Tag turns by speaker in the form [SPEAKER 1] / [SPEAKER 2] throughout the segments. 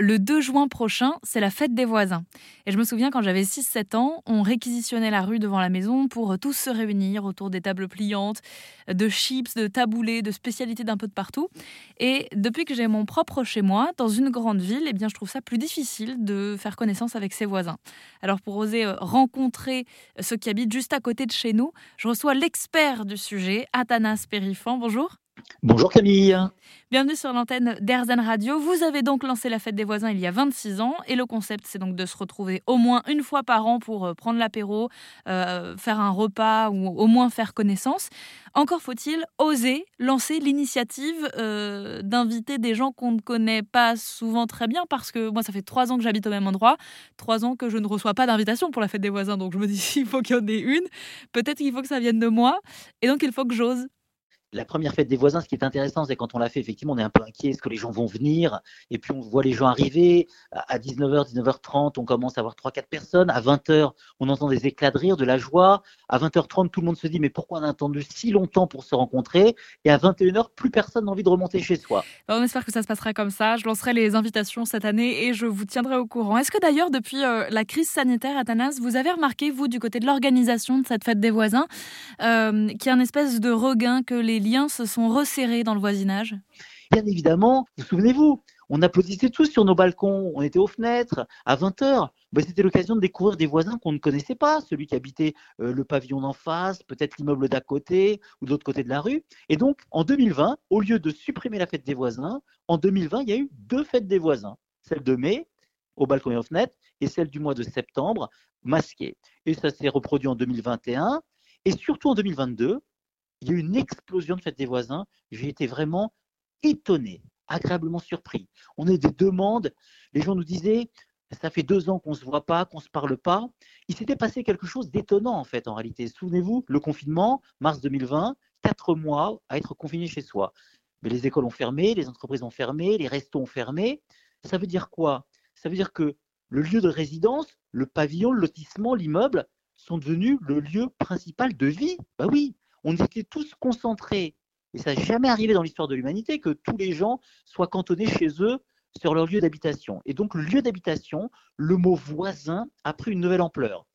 [SPEAKER 1] Le 2 juin prochain, c'est la fête des voisins. Et je me souviens quand j'avais 6-7 ans, on réquisitionnait la rue devant la maison pour tous se réunir autour des tables pliantes, de chips, de taboulés, de spécialités d'un peu de partout. Et depuis que j'ai mon propre chez moi, dans une grande ville, eh bien, je trouve ça plus difficile de faire connaissance avec ses voisins. Alors pour oser euh, rencontrer ceux qui habitent juste à côté de chez nous, je reçois l'expert du sujet, Athanas Périfan. Bonjour.
[SPEAKER 2] Bonjour Camille.
[SPEAKER 1] Bienvenue sur l'antenne d'Airzen Radio. Vous avez donc lancé la fête des voisins il y a 26 ans et le concept c'est donc de se retrouver au moins une fois par an pour euh, prendre l'apéro, euh, faire un repas ou au moins faire connaissance. Encore faut-il oser lancer l'initiative euh, d'inviter des gens qu'on ne connaît pas souvent très bien parce que moi ça fait trois ans que j'habite au même endroit, trois ans que je ne reçois pas d'invitation pour la fête des voisins donc je me dis il faut qu'il y en ait une, peut-être qu'il faut que ça vienne de moi et donc il faut que j'ose
[SPEAKER 2] la première fête des voisins, ce qui est intéressant, c'est quand on l'a fait, effectivement, on est un peu inquiet, est-ce que les gens vont venir? Et puis on voit les gens arriver. À 19h, 19h30, on commence à avoir 3-4 personnes. À 20h, on entend des éclats de rire, de la joie. À 20h30, tout le monde se dit, mais pourquoi on a attendu si longtemps pour se rencontrer? Et à 21h, plus personne n'a envie de remonter chez soi.
[SPEAKER 1] On espère que ça se passera comme ça. Je lancerai les invitations cette année et je vous tiendrai au courant. Est-ce que d'ailleurs, depuis euh, la crise sanitaire, Athanas, vous avez remarqué, vous, du côté de l'organisation de cette fête des voisins, euh, qu'il y a une espèce de regain que les liens se sont resserrés dans le voisinage?
[SPEAKER 2] Bien évidemment, vous souvenez-vous, on applaudissait tous sur nos balcons, on était aux fenêtres à 20h. Ben, c'était l'occasion de découvrir des voisins qu'on ne connaissait pas, celui qui habitait euh, le pavillon d'en face, peut-être l'immeuble d'à côté ou de l'autre côté de la rue. Et donc, en 2020, au lieu de supprimer la fête des voisins, en 2020, il y a eu deux fêtes des voisins. Celle de mai, au balcon et aux fenêtres, et celle du mois de septembre, masquée. Et ça s'est reproduit en 2021. Et surtout en 2022, il y a eu une explosion de fête des voisins. J'ai été vraiment étonné, agréablement surpris. On a des demandes. Les gens nous disaient, ça fait deux ans qu'on ne se voit pas, qu'on ne se parle pas. Il s'était passé quelque chose d'étonnant en fait en réalité. Souvenez-vous, le confinement, mars 2020, quatre mois à être confiné chez soi. Mais les écoles ont fermé, les entreprises ont fermé, les restos ont fermé. Ça veut dire quoi? Ça veut dire que le lieu de résidence, le pavillon, le lotissement, l'immeuble sont devenus le lieu principal de vie. Bah oui, on était tous concentrés, et ça n'a jamais arrivé dans l'histoire de l'humanité, que tous les gens soient cantonnés chez eux sur leur lieu d'habitation. Et donc, le lieu d'habitation, le mot voisin a pris une nouvelle ampleur.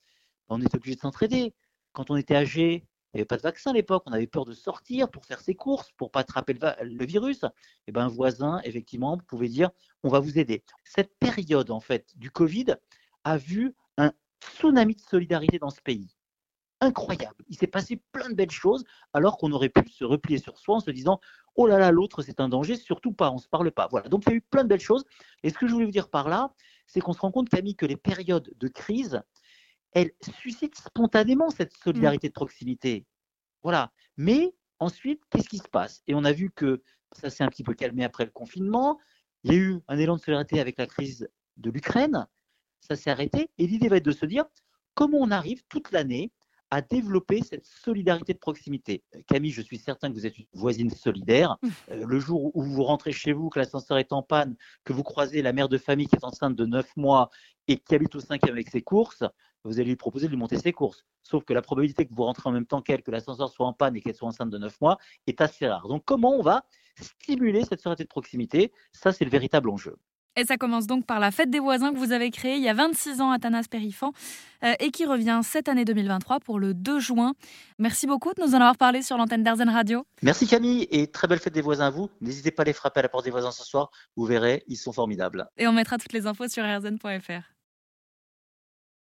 [SPEAKER 2] On était obligé de s'entraider. Quand on était âgé, il n'y avait pas de vaccin à l'époque, on avait peur de sortir pour faire ses courses, pour pas attraper le, virus. Et eh ben, un voisin, effectivement, pouvait dire on va vous aider. Cette période, en fait, du Covid a vu un tsunami de solidarité dans ce pays incroyable. Il s'est passé plein de belles choses alors qu'on aurait pu se replier sur soi en se disant oh là là, l'autre c'est un danger, surtout pas, on ne se parle pas. Voilà, donc il y a eu plein de belles choses. Et ce que je voulais vous dire par là, c'est qu'on se rend compte, Camille, que les périodes de crise, elles suscitent spontanément cette solidarité de proximité. Voilà. Mais ensuite, qu'est-ce qui se passe? Et on a vu que ça s'est un petit peu calmé après le confinement. Il y a eu un élan de solidarité avec la crise de l'Ukraine. Ça s'est arrêté. Et l'idée va être de se dire comment on arrive toute l'année à développer cette solidarité de proximité. Camille, je suis certain que vous êtes une voisine solidaire. Mmh. Euh, le jour où vous rentrez chez vous, que l'ascenseur est en panne, que vous croisez la mère de famille qui est enceinte de 9 mois et qui habite au cinquième avec ses courses, vous allez lui proposer de lui monter ses courses. Sauf que la probabilité que vous rentrez en même temps qu'elle, que l'ascenseur soit en panne et qu'elle soit enceinte de 9 mois, est assez rare. Donc comment on va stimuler cette solidarité de proximité? Ça, c'est le véritable enjeu.
[SPEAKER 1] Et ça commence donc par la fête des voisins que vous avez créée il y a 26 ans à Tanas Périfan euh, et qui revient cette année 2023 pour le 2 juin. Merci beaucoup de nous en avoir parlé sur l'antenne d'Arzen Radio.
[SPEAKER 2] Merci Camille et très belle fête des voisins à vous. N'hésitez pas à les frapper à la porte des voisins ce soir, vous verrez, ils sont formidables.
[SPEAKER 1] Et on mettra toutes les infos sur arzen.fr.